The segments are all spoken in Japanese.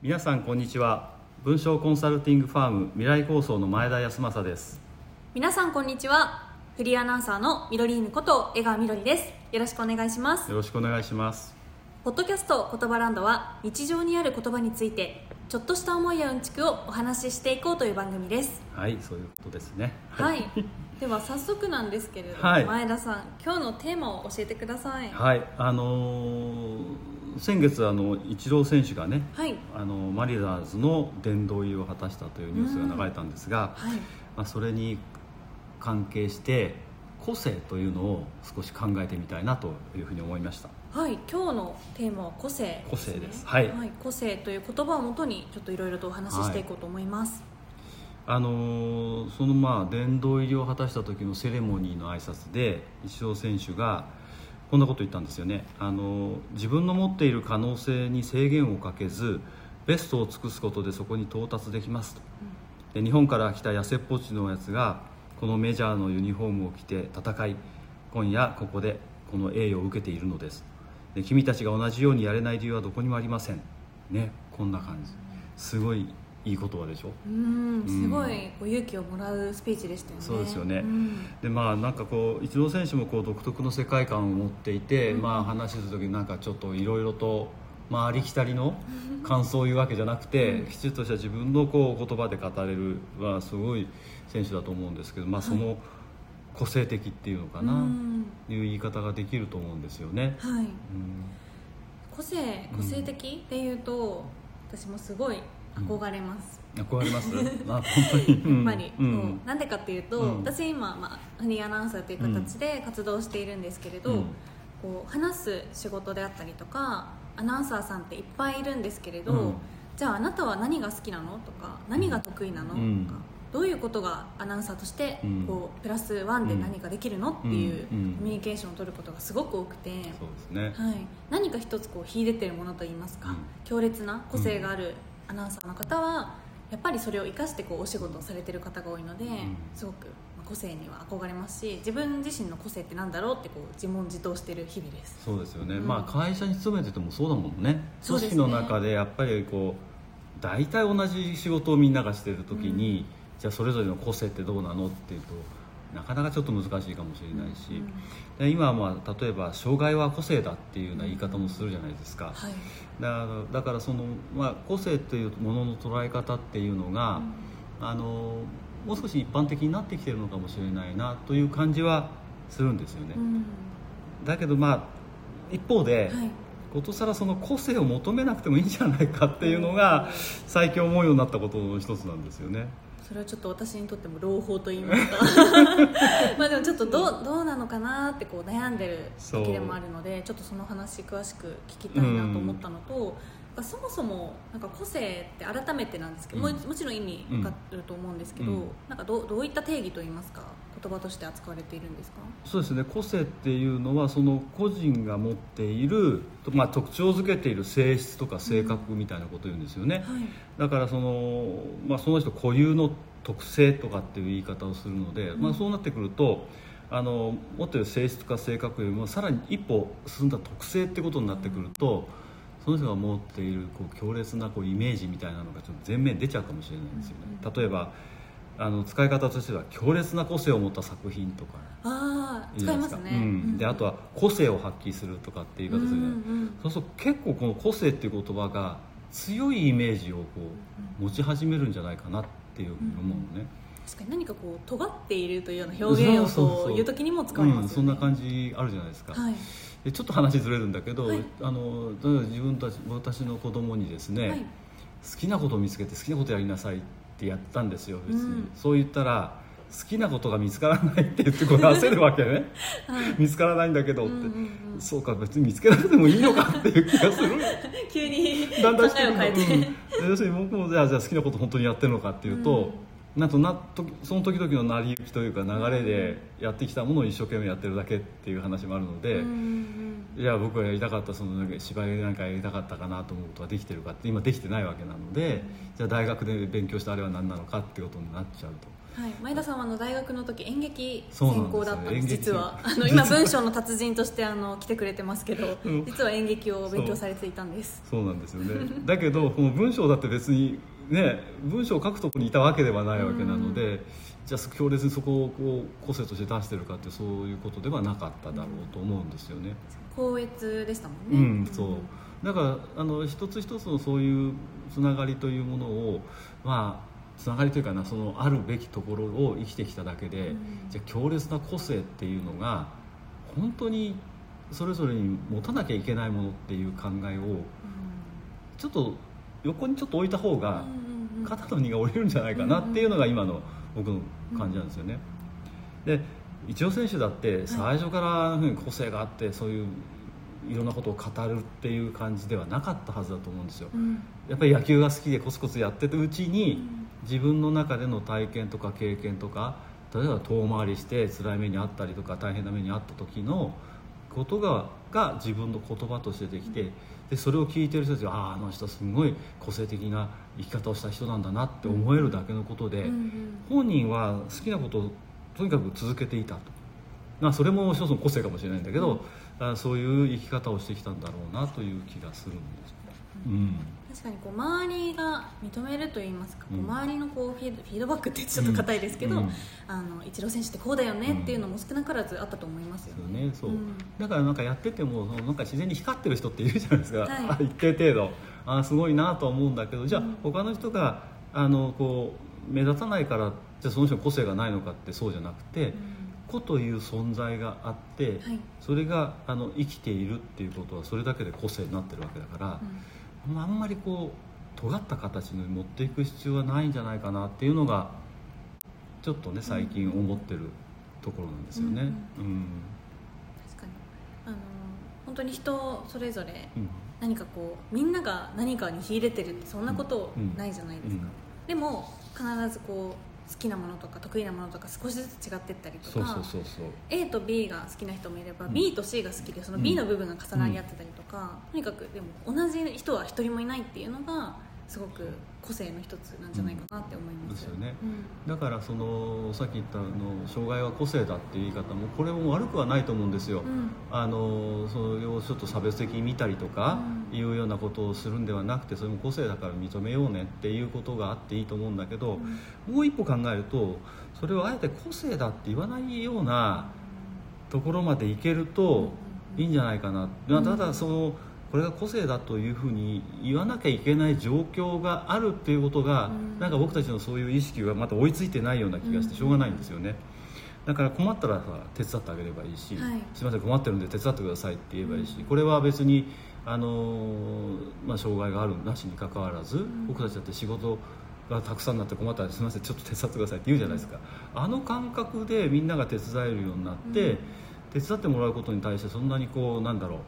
皆さんこんにちは。文章コンサルティングファーム未来構想の前田康政です。皆さんこんにちは。フリーアナウンサーのミドリーヌこと江川みどりです。よろしくお願いします。よろしくお願いします。ポッドキャスト言葉ランドは日常にある言葉についてちょっとした思いやうんちくをお話ししていこうという番組です。はいそういうことですね。はい、では早速なんですけれども、はい。前田さん今日のテーマを教えてください。はい。あのー先月あのイチロー選手がねはい。あのマリナーズの殿堂入りを果たしたというニュースが流れたんですが、はい。まあ、それに関係して個性というのを少し考えてみたいなというふうに思いました。はい、今日のテーマは個性ね、個性です。はい。個性という言葉をもとにちょっといろいろとお話ししていこうと思います。あのーそのまあ殿堂入りを果たした時のセレモニーの挨拶でイチロー選手がこんなこと言ったんですよね、あのー自分の持っている可能性に制限をかけずベストを尽くすことでそこに到達できますと。で日本から来た痩せっぽちのやつがこのメジャーのユニフォームを着て戦い今夜ここでこの栄誉を受けているのです。で君たちが同じようにやれない理由はどこにもありません。ねこんな感じ。すごいいい言葉でしょ？うんすごいこう勇気をもらうスピーチでしたよね。そうですよね。ん。でまあなんかこうイチロー選手もこう独特の世界観を持っていて、まあ話する時になんかちょっといろいろと、まあ、ありきたりの感想を言うわけじゃなくて、きちっとした自分のこう言葉で語れるはすごい選手だと思うんですけど、まあ、その個性的っていうのかな、うん。いう言い方ができると思うんですよね。はい。うん。個性個性的？っていうと、私もすごい憧れます、憧れます？あ本当に、うん。やっぱり、うん。そうなんでかっていうと、うん。私今、まあ、フリーアナウンサーという形で活動しているんですけれど、うん。こう話す仕事であったりとかアナウンサーさんっていっぱいいるんですけれど、うん。じゃああなたは何が好きなのとか何が得意なの、うん。とかどういうことがアナウンサーとしてうん。こうプラスワンで何かできるのっていうコうん。うん。ミュニケーションを取ることがすごく多くて。そうですね、はい、何か一つこう秀でてるものといいますか、うん。強烈な個性があるアナウンサーの方はやっぱりそれを生かしてこうお仕事をされてる方が多いので、ん。すごくまあ個性には憧れますし自分自身の個性ってなんだろうってこう自問自答してる日々です。そうですよね、うん。まあ会社に勤めててもそうだもんね。組織の中でやっぱりこう大体同じ仕事をみんながしてる時に、じゃあそれぞれの個性ってどうなのっていうとなかなかちょっと難しいかもしれないし、うん。で今はまあ例えば障害は個性だっていうような言い方もするじゃないですか、はい。だからだからその、まあ、個性っていうものの捉え方っていうのが、あのもう少し一般的になってきてるのかもしれないなという感じはするんですよね、うん。だけどまあ一方で、はい。ことさらその個性を求めなくてもいいんじゃないかっていうのが最近思うようになったことの一つなんですよねそれはちょっと私にとっても朗報と言いますか。まあでもちょっとどうどうなのかなってこう悩んでる時でもあるのでちょっとその話詳しく聞きたいなと思ったのと、そもそもなんか個性って改めてなんですけど、うん。ももちろん意味分かると思うんですけど、うん。なんかどうどういった定義といいますか？言葉として扱われているんですか？そうですね個性っていうのはその個人が持っている、まあ、特徴づけている性質とか性格みたいなことを言うんですよね、はい。だからその,、まあ、その人固有の特性とかっていう言い方をするので、まあ、そうなってくるとあの持っている性質とか性格よりもさらに一歩進んだ特性ってことになってくると、その人が持っているこう強烈なこうイメージみたいなのがちょっと前面に出ちゃうかもしれないんですよね、例えばあの使い方としては強烈な個性を持った作品とか。ああ使いますね、うん、であとは個性を発揮するとかっていう言い方するじゃない、うんうん。そうすると結構この個性っていう言葉が強いイメージをこう持ち始めるんじゃないかなっていうふうに思うのね、確かに何かこう尖っているというような表現をそうそう時にも使われますよね、うん、そんな感じあるじゃないですか、はい。でちょっと話ずれるんだけど、はい。あの例えば自分たち私の子供にですね、はい。好きなことを見つけて好きなことやりなさいってやったんですよ別に、うん。そう言ったら好きなことが見つからないって言ってこう焦るわけね。はい。見つからないんだけどって、うんうんうん。そうか別に見つけなくてもいいのかっていう気がする。急にだんだん考えを変えて、うん。要するに僕もじゃあじゃあ好きなこと本当にやってるのかっていうと、なんとなとその時々の成り行きというか流れでやってきたものを一生懸命やってるだけっていう話もあるので、いや僕がやりたかったその芝居なんかやりたかったかなと思うことができてるかって今できてないわけなので、じゃあ大学で勉強したあれは何なのかってことになっちゃうと。はい、前田さんはあの大学の時演劇専攻だったんです実は。あの今文章の達人としてあの来てくれてますけどうん。実は演劇を勉強されていたんです。そうなんですよね。だけどこの文章だって別にね文章を書くところにいたわけではないわけなので、じゃあ強烈にそこをこう個性として出してるかってそういうことではなかっただろうと思うんですよね。高越でしたもうんん。ね、そう。だからあの一つ一つのそういうつながりというものをまあつながりというかなそのあるべきところを生きてきただけで、うん。じゃあ強烈な個性っていうのが本当にそれぞれに持たなきゃいけないものっていう考えをうん。ちょっと横にちょっと置いた方が肩の荷が下りるんじゃないかなっていうのが今の僕の感じなんですよね。でイチロー選手だって最初から個性があってそういういろんなことを語るっていう感じではなかったはずだと思うんですよ。うん。やっぱり野球が好きでコツコツやってるうちうにん。自分の中での体験とか経験とか例えば遠回りして辛い目にあったりとか大変な目にあった時のことがが自分の言葉としてできてでそれを聞いてる人たちがあああの人すごい個性的な生き方をした人なんだなって思えるだけのことで、うんうん。本人は好きなことをとにかく続けていたと、まあ、それも一つの個性かもしれないんだけど、あそういう生き方をしてきたんだろうなという気がするんです、うん確かにこう周りが認めるといいますか、こううん周りのこうフィードフィードバックってちょっと硬いですけど、うん。あのイチロー選手ってこうだよねっていうのも少なからずあったと思いますよそうね。ねそう、うん。だからなんかやっててもなんか自然に光ってる人っているじゃないですか、はい。あ 一定程度。あすごいなとは思うんだけどじゃあうん。他の人があのこう目立たないからじゃあその人の個性がないのかってそうじゃなくて、個という存在があって、はい。それがあの生きているっていうことはそれだけで個性になってるわけだから、まああんまりこう尖った形に持っていく必要はないんじゃないかなっていうのがちょっとね最近思ってるところなんですよね。うん確かに。あの本当に人それぞれうん。何かこうみんなが何かに秀でてるってそんなことうんないじゃないですか、うん。でも必ずこう好きなものとか得意なものとか少しずつ違ってったりとかそうそうそうそう。A と B が好きな人もいれば、うん。B と C が好きでその B の部分が重なり合ってたりとか、とにかくでも同じ人は一人もいないっていうのがすごく個性の一つなんじゃないかなって思います。ですよね。うん。だからそのさっき言ったあの障害は個性だっていう言い方もこれも悪くはないと思うんですよ、うん。あのそれをちょっと差別的に見たりとかうん。いうようなことをするんではなくてそれも個性だから認めようねっていうことがあっていいと思うんだけど、もう一歩考えるとそれをあえて個性だって言わないようなところまでいけるといいんじゃないかな、まあただそのこれが個性だというふうに言わなきゃいけない状況があるっていうことが、うん。なんか僕たちのそういう意識がまた追いついてないような気がしてしょうがないんですよね。だから困ったらさ手伝ってあげればいいし、はい。すみません困ってるんで手伝ってくださいって言えばいいし、これは別にあのーまあ、障害があるなしにかかわらず、ん。僕たちだって仕事がたくさんになって困ったらすみませんちょっと手伝ってくださいって言うじゃないですか、あの感覚でみんなが手伝えるようになって、うん。手伝ってもらうことに対してそんなにこうなんだろう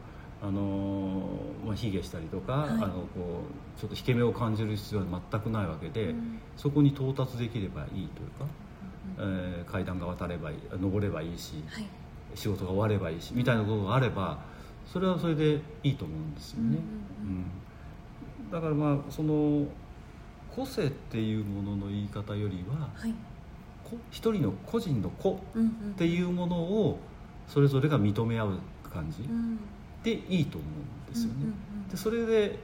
あのーまあ、卑下したりとか、はい。あのこうちょっと引け目を感じる必要は全くないわけで、うん。そこに到達できればいいというか、えー階段が渡ればいい登ればいいし、はい。仕事が終わればいいしみたいなことがあればそれはそれでいいと思うんですよね、うんうんだからまあその個性っていうものの言い方よりははい。こ一人の個人の個うんうん。っていうものをそれぞれが認め合う感じ。うんでいいと思うんですよね、うんうんうん。でそれで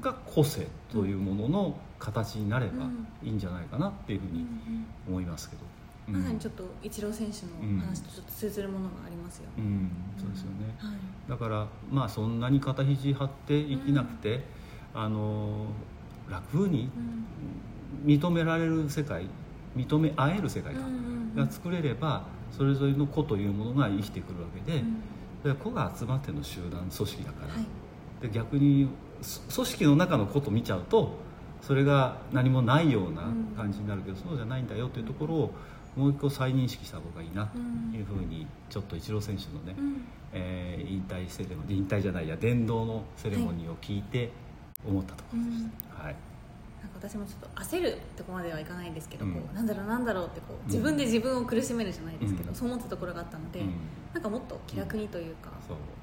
が個性というものの形になればいいんじゃないかなっていうふうに思いますけど、うん。まさにちょっとイチロー選手の話とちょっと通ずるものがありますよ。ね、うんそうですよね。はい。だからまあそんなに肩肘張って生きなくて、あの楽にうん。認められる世界認め合える世界かうんうんうん。が作れればそれぞれの個というものが生きてくるわけで,、うんで個が集まっての集団組織だから、はい。で逆にそ組織の中のこと見ちゃうとそれが何もないような感じになるけど、そうじゃないんだよというところをもう一個再認識した方がいいなというふうにちょっとイチロー選手のね、うん。えー引退セレモニー引退じゃないや伝道のセレモニーを聞いて思ったところです、はいなんか私もちょっと焦るってこまではいかないんですけど、うん。こうなんだろうなんだろうってこう自分で自分を苦しめるじゃないですけど、うん。そう思ったところがあったので、うん。なんかもっと気楽にというか、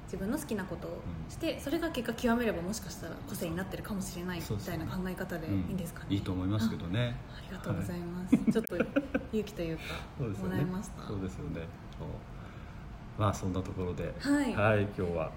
自分の好きなことをして、それが結果極めればもしかしたら個性になってるかもしれないみたいな考え方でいいんですかね、いいと思いますけどね。ありがとうございます、ちょっと勇気というかも そうですよね。らいました。そうですよね。そうまあそんなところで。はい。はい、今日は。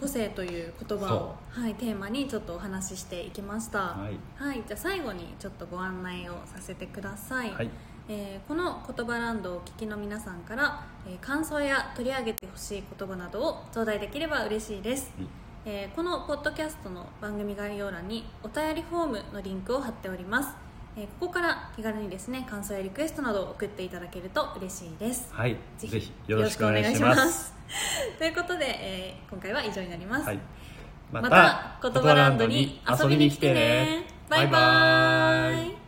個性という言葉をそ、はい、テーマにちょっとお話ししていきました。はい。はい、じゃあ最後にちょっとご案内をさせてください、はい。えーこの言葉ランドをお聞きの皆さんから、えー感想や取り上げてほしい言葉などを頂戴できれば嬉しいです、はい。えーこのポッドキャストの番組概要欄にお便りフォームのリンクを貼っております、えーここから気軽にですね感想やリクエストなどを送っていただけると嬉しいです。はいぜひよろしくお願いします。ということで、えー今回は以上になります、はい。また言葉ランドに遊びに来てね。バイバーイ